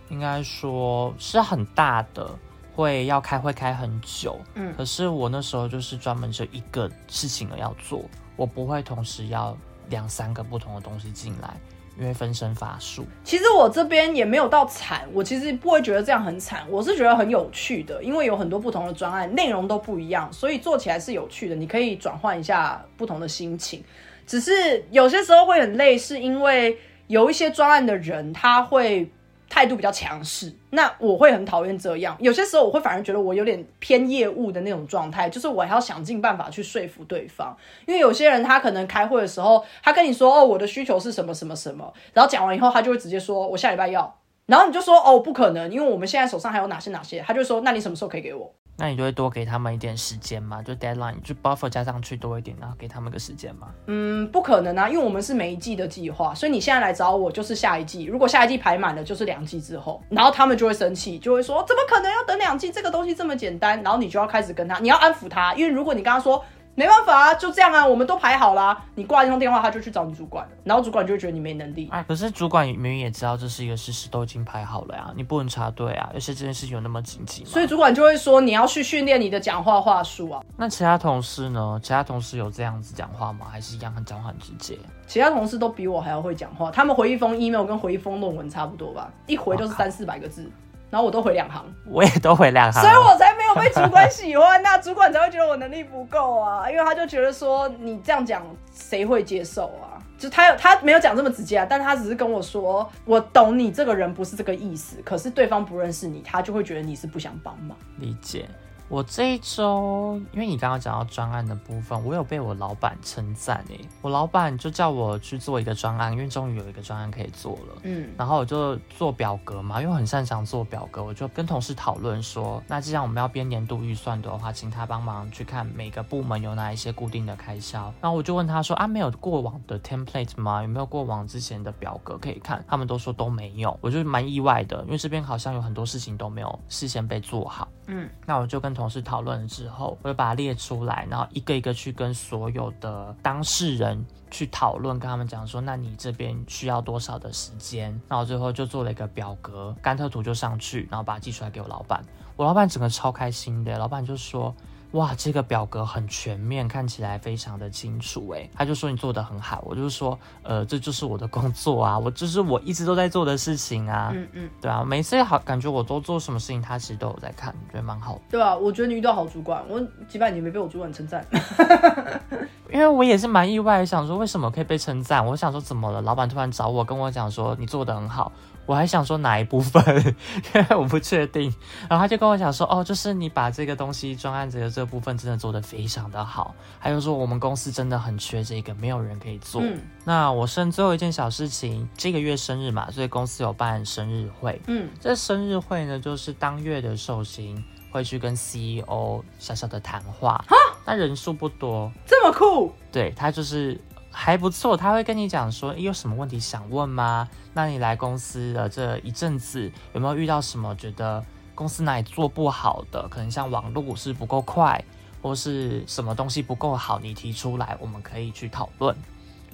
应该说是很大的，会要开会开很久。嗯，可是我那时候就是专门就一个事情了要做，我不会同时要两三个不同的东西进来。因为分身乏术。其实我这边也没有到惨，我其实不会觉得这样很惨，我是觉得很有趣的，因为有很多不同的专案，内容都不一样，所以做起来是有趣的。你可以转换一下不同的心情，只是有些时候会很累，是因为有一些专案的人他会。态度比较强势，那我会很讨厌这样。有些时候我会反而觉得我有点偏业务的那种状态，就是我还要想尽办法去说服对方。因为有些人他可能开会的时候，他跟你说哦我的需求是什么什么什么，然后讲完以后他就会直接说我下礼拜要，然后你就说哦不可能，因为我们现在手上还有哪些哪些，他就说那你什么时候可以给我？那你就会多给他们一点时间嘛？就 deadline 就 buffer 加上去多一点，然后给他们个时间嘛？嗯，不可能啊，因为我们是每一季的计划，所以你现在来找我就是下一季。如果下一季排满了，就是两季之后，然后他们就会生气，就会说怎么可能要等两季？这个东西这么简单，然后你就要开始跟他，你要安抚他，因为如果你刚刚说。没办法啊，就这样啊，我们都排好啦。你挂一通电话，他就去找你主管了，然后主管就会觉得你没能力。哎，可是主管明明也知道这是一个事实，都已经排好了呀，你不能插队啊。而且这件事情有那么紧急吗？所以主管就会说你要去训练你的讲话话术啊。那其他同事呢？其他同事有这样子讲话吗？还是一样很讲话很直接？其他同事都比我还要会讲话，他们回一封 email 跟回一封论文差不多吧，一回就是三四百个字。然后我都回两行，我也都回两行，所以我才没有被主管喜欢，那主管才会觉得我能力不够啊，因为他就觉得说你这样讲谁会接受啊？就他有他没有讲这么直接啊，但他只是跟我说，我懂你这个人不是这个意思，可是对方不认识你，他就会觉得你是不想帮忙，理解。我这一周，因为你刚刚讲到专案的部分，我有被我老板称赞诶。我老板就叫我去做一个专案，因为终于有一个专案可以做了。嗯，然后我就做表格嘛，因为很擅长做表格，我就跟同事讨论说，那既然我们要编年度预算的话，请他帮忙去看每个部门有哪一些固定的开销。然后我就问他说啊，没有过往的 template 吗？有没有过往之前的表格可以看？他们都说都没有，我就蛮意外的，因为这边好像有很多事情都没有事先被做好。嗯，那我就跟同事讨论了之后，我就把它列出来，然后一个一个去跟所有的当事人去讨论，跟他们讲说，那你这边需要多少的时间？那我最后就做了一个表格，甘特图就上去，然后把它寄出来给我老板。我老板整个超开心的，老板就说。哇，这个表格很全面，看起来非常的清楚。哎，他就说你做的很好，我就说，呃，这就是我的工作啊，我就是我一直都在做的事情啊。嗯嗯，对啊，每次好感觉我都做什么事情，他其实都有在看，觉得蛮好。对啊，我觉得你遇到好主管，我几百年没被我主管称赞。[LAUGHS] 因为我也是蛮意外，想说为什么可以被称赞？我想说怎么了？老板突然找我跟我讲说你做的很好。我还想说哪一部分，[LAUGHS] 因为我不确定。然后他就跟我讲说，哦，就是你把这个东西专案这个这部分真的做得非常的好。还有说我们公司真的很缺这个，没有人可以做。那我剩最后一件小事情，这个月生日嘛，所以公司有办生日会。嗯，这生日会呢，就是当月的寿星会去跟 CEO 小小的谈话。哈，那人数不多，这么酷？对他就是。还不错，他会跟你讲说，有什么问题想问吗？那你来公司的这一阵子，有没有遇到什么觉得公司哪里做不好的？可能像网络是不够快，或是什么东西不够好，你提出来，我们可以去讨论。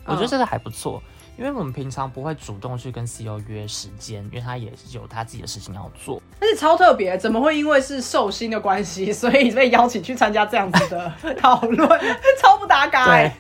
我觉得这个还不错，因为我们平常不会主动去跟 CEO 约时间，因为他也是有他自己的事情要做。但是超特别，怎么会因为是寿星的关系，所以被邀请去参加这样子的讨论？[LAUGHS] 超不搭嘎。对。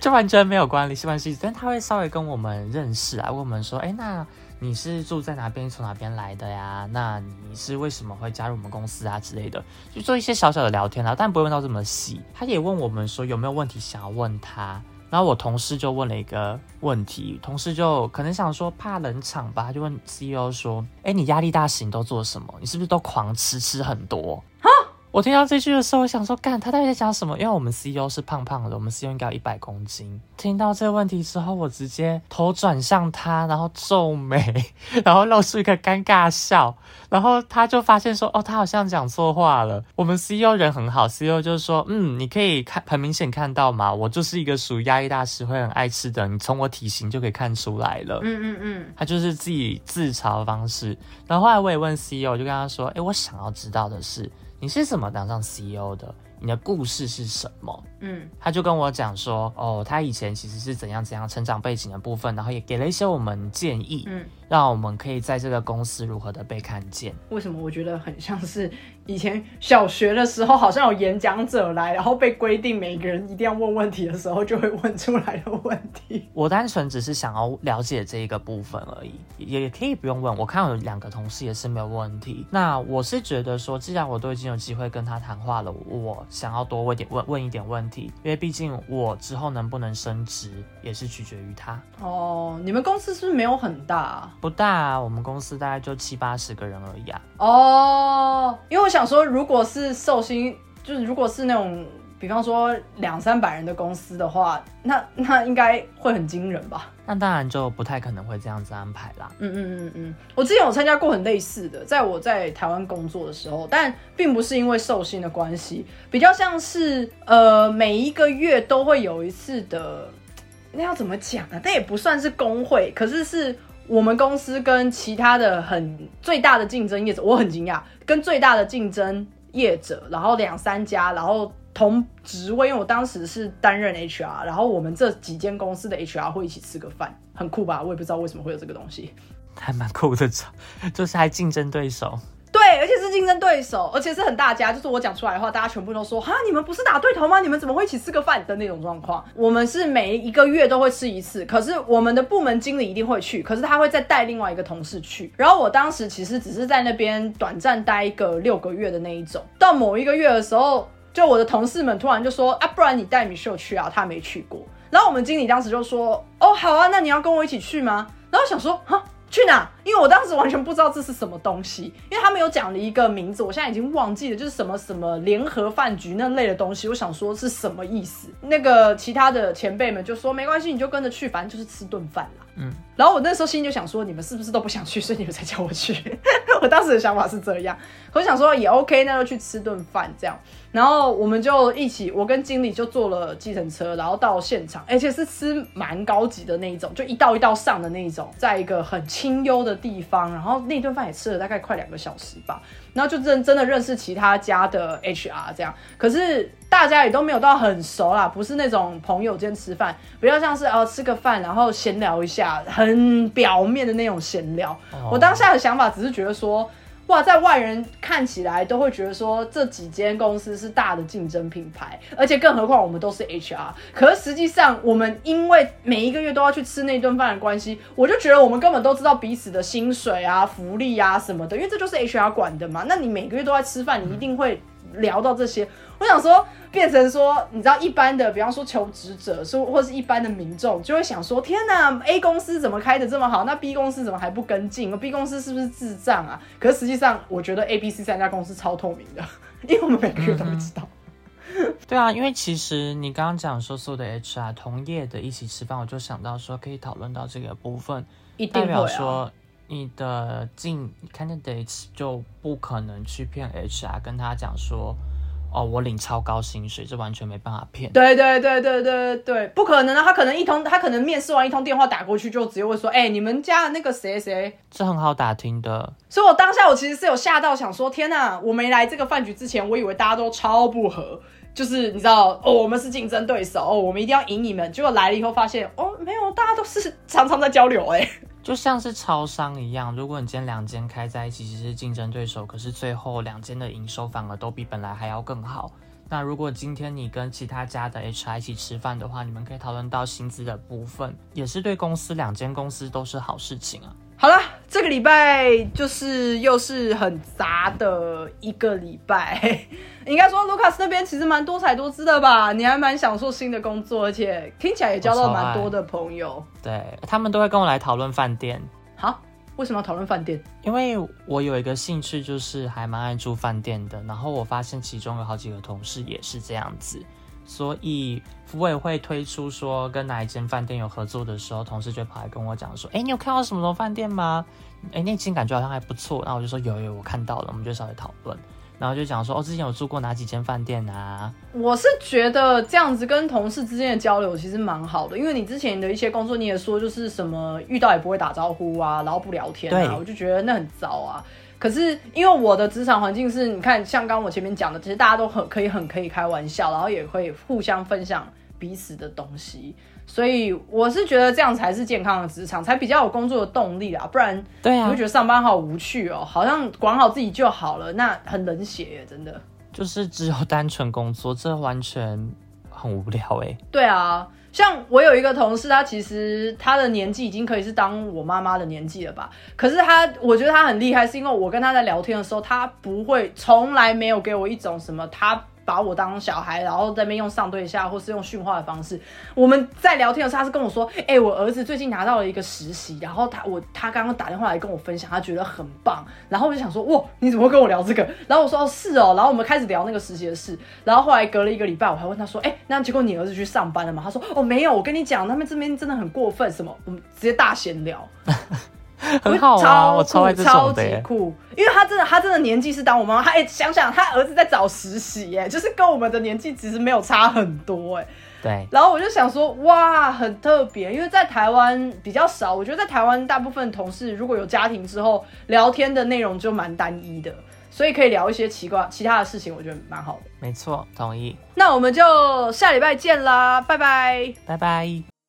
就完全没有关系，关系，但他会稍微跟我们认识啊，问我们说，哎，那你是住在哪边？从哪边来的呀？那你是为什么会加入我们公司啊之类的？就做一些小小的聊天啊，但不会问到这么细。他也问我们说有没有问题想要问他，然后我同事就问了一个问题，同事就可能想说怕冷场吧，就问 CEO 说，哎，你压力大时你都做什么？你是不是都狂吃吃很多？哈我听到这句的时候，我想说，干他到底在讲什么？因为我们 CEO 是胖胖的，我们 CEO 应该有一百公斤。听到这个问题之后，我直接头转向他，然后皱眉，[LAUGHS] 然后露出一个尴尬笑。然后他就发现说，哦，他好像讲错话了。我们 CEO 人很好，CEO 就是说，嗯，你可以看很明显看到嘛，我就是一个属于压力大师会很爱吃的，你从我体型就可以看出来了。嗯嗯嗯，他就是自己自嘲的方式。然后后来我也问 CEO，就跟他说，哎，我想要知道的是。你是怎么当上 CEO 的？你的故事是什么？嗯，他就跟我讲说，哦，他以前其实是怎样怎样成长背景的部分，然后也给了一些我们建议。嗯，让我们可以在这个公司如何的被看见。为什么我觉得很像是以前小学的时候，好像有演讲者来，然后被规定每个人一定要问问题的时候，就会问出来的问题。我单纯只是想要了解这一个部分而已，也可以不用问。我看有两个同事也是没有问题。那我是觉得说，既然我都已经有机会跟他谈话了，我想要多问点问问一点问题，因为毕竟我之后能不能升职也是取决于他。哦，你们公司是不是没有很大啊？不大啊，我们公司大概就七八十个人而已啊。哦，因为我想说，如果是寿星，就是如果是那种，比方说两三百人的公司的话，那那应该会很惊人吧？那当然就不太可能会这样子安排啦。嗯嗯嗯嗯，我之前有参加过很类似的，在我在台湾工作的时候，但并不是因为寿星的关系，比较像是呃每一个月都会有一次的，那要怎么讲啊？但也不算是工会，可是是我们公司跟其他的很最大的竞争业者，我很惊讶，跟最大的竞争业者，然后两三家，然后同职位，因为我当时是担任 HR，然后我们这几间公司的 HR 会一起吃个饭，很酷吧？我也不知道为什么会有这个东西。还蛮酷的，[LAUGHS] 就是还竞争对手。对，而且是竞争对手，而且是很大家。就是我讲出来的话，大家全部都说哈，你们不是打对头吗？你们怎么会一起吃个饭的那种状况？我们是每一个月都会吃一次，可是我们的部门经理一定会去，可是他会再带另外一个同事去。然后我当时其实只是在那边短暂待一个六个月的那一种。到某一个月的时候，就我的同事们突然就说啊，不然你带米秀去啊，他没去过。然后我们经理当时就说哦，好啊，那你要跟我一起去吗？然后想说哈。去哪？因为我当时完全不知道这是什么东西，因为他们有讲了一个名字，我现在已经忘记了，就是什么什么联合饭局那类的东西。我想说是什么意思？那个其他的前辈们就说没关系，你就跟着去，反正就是吃顿饭啦。嗯，然后我那时候心里就想说，你们是不是都不想去，所以你们才叫我去？[LAUGHS] 我当时的想法是这样，我想说也 OK，那就去吃顿饭这样。然后我们就一起，我跟经理就坐了计程车，然后到现场，而且是吃蛮高级的那一种，就一道一道上的那一种，在一个很清幽的地方。然后那顿饭也吃了大概快两个小时吧。然后就真真的认识其他家的 HR 这样，可是大家也都没有到很熟啦，不是那种朋友间吃饭，比较像是哦吃个饭，然后闲聊一下，很表面的那种闲聊。我当下的想法只是觉得说。哇，在外人看起来都会觉得说这几间公司是大的竞争品牌，而且更何况我们都是 HR。可是实际上，我们因为每一个月都要去吃那顿饭的关系，我就觉得我们根本都知道彼此的薪水啊、福利啊什么的，因为这就是 HR 管的嘛。那你每个月都在吃饭，你一定会。聊到这些，我想说，变成说，你知道，一般的，比方说求职者，说或是一般的民众，就会想说，天哪，A 公司怎么开的这么好？那 B 公司怎么还不跟进？B 公司是不是智障啊？可是实际上，我觉得 A、B、C 三家公司超透明的，因为我们每个月都会知道。对啊，因为其实你刚刚讲说所有的 HR 同业的一起吃饭，我就想到说可以讨论到这个部分，代表说。你的进 candidates 就不可能去骗 HR，跟他讲说，哦，我领超高薪水，这完全没办法骗。对对对对对对，不可能啊！他可能一通，他可能面试完一通电话打过去，就直接会说，哎，你们家的那个谁谁，这很好打听的。所以我当下我其实是有吓到，想说，天哪！我没来这个饭局之前，我以为大家都超不合，就是你知道，哦，我们是竞争对手，哦，我们一定要赢你们。结果来了以后发现，哦，没有，大家都是 [LAUGHS] 常常在交流，哎。就像是超商一样，如果你今天两间开在一起，其实是竞争对手，可是最后两间的营收反而都比本来还要更好。那如果今天你跟其他家的 HR 一起吃饭的话，你们可以讨论到薪资的部分，也是对公司两间公司都是好事情啊。好了，这个礼拜就是又是很杂的一个礼拜。[LAUGHS] 应该说，卢卡斯那边其实蛮多彩多姿的吧？你还蛮享受新的工作，而且听起来也交到蛮多的朋友。对他们都会跟我来讨论饭店。好，为什么要讨论饭店？因为我有一个兴趣，就是还蛮爱住饭店的。然后我发现其中有好几个同事也是这样子。所以，服委会推出说跟哪一间饭店有合作的时候，同事就跑来跟我讲说：“哎，你有看到什么什么饭店吗？哎，那间感觉好像还不错。”然后我就说：“有有，我看到了。”我们就稍微讨论，然后就讲说：“哦，之前有住过哪几间饭店啊？”我是觉得这样子跟同事之间的交流其实蛮好的，因为你之前的一些工作你也说就是什么遇到也不会打招呼啊，然后不聊天啊，我就觉得那很糟啊。可是因为我的职场环境是，你看像刚我前面讲的，其实大家都很可以很可以开玩笑，然后也会互相分享彼此的东西。所以我是觉得这样才是健康的职场，才比较有工作的动力啊。不然，对啊你会觉，得上班好无趣哦，好像管好自己就好了，那很冷血耶，真的。就是只有单纯工作，这完全很无聊哎。对啊，像我有一个同事，他其实他的年纪已经可以是当我妈妈的年纪了吧？可是他，我觉得他很厉害，是因为我跟他在聊天的时候，他不会，从来没有给我一种什么他。把我当小孩，然后在那边用上对下或是用训话的方式。我们在聊天的时候，他是跟我说：“哎、我儿子最近拿到了一个实习，然后他我他刚刚打电话来跟我分享，他觉得很棒。”然后我就想说：“哇，你怎么会跟我聊这个？”然后我说：“哦，是哦。”然后我们开始聊那个实习的事。然后后来隔了一个礼拜，我还问他说：“哎、那结果你儿子去上班了吗？”他说：“哦，没有。我跟你讲，他们这边真的很过分，什么？我们直接大闲聊。” [LAUGHS] 很好啊，超我超爱这酷超种的耶。级酷，因为他真的，他真的年纪是当我妈妈，他 [LAUGHS] 哎、想想他儿子在找实习，哎，就是跟我们的年纪其实没有差很多，哎，对，然后我就想说，哇，很特别，因为在台湾比较少，我觉得在台湾大部分同事如果有家庭之后，聊天的内容就蛮单一的，所以可以聊一些奇怪其他的事情，我觉得蛮好的。没错，同意。那我们就下礼拜见啦，拜拜。拜拜。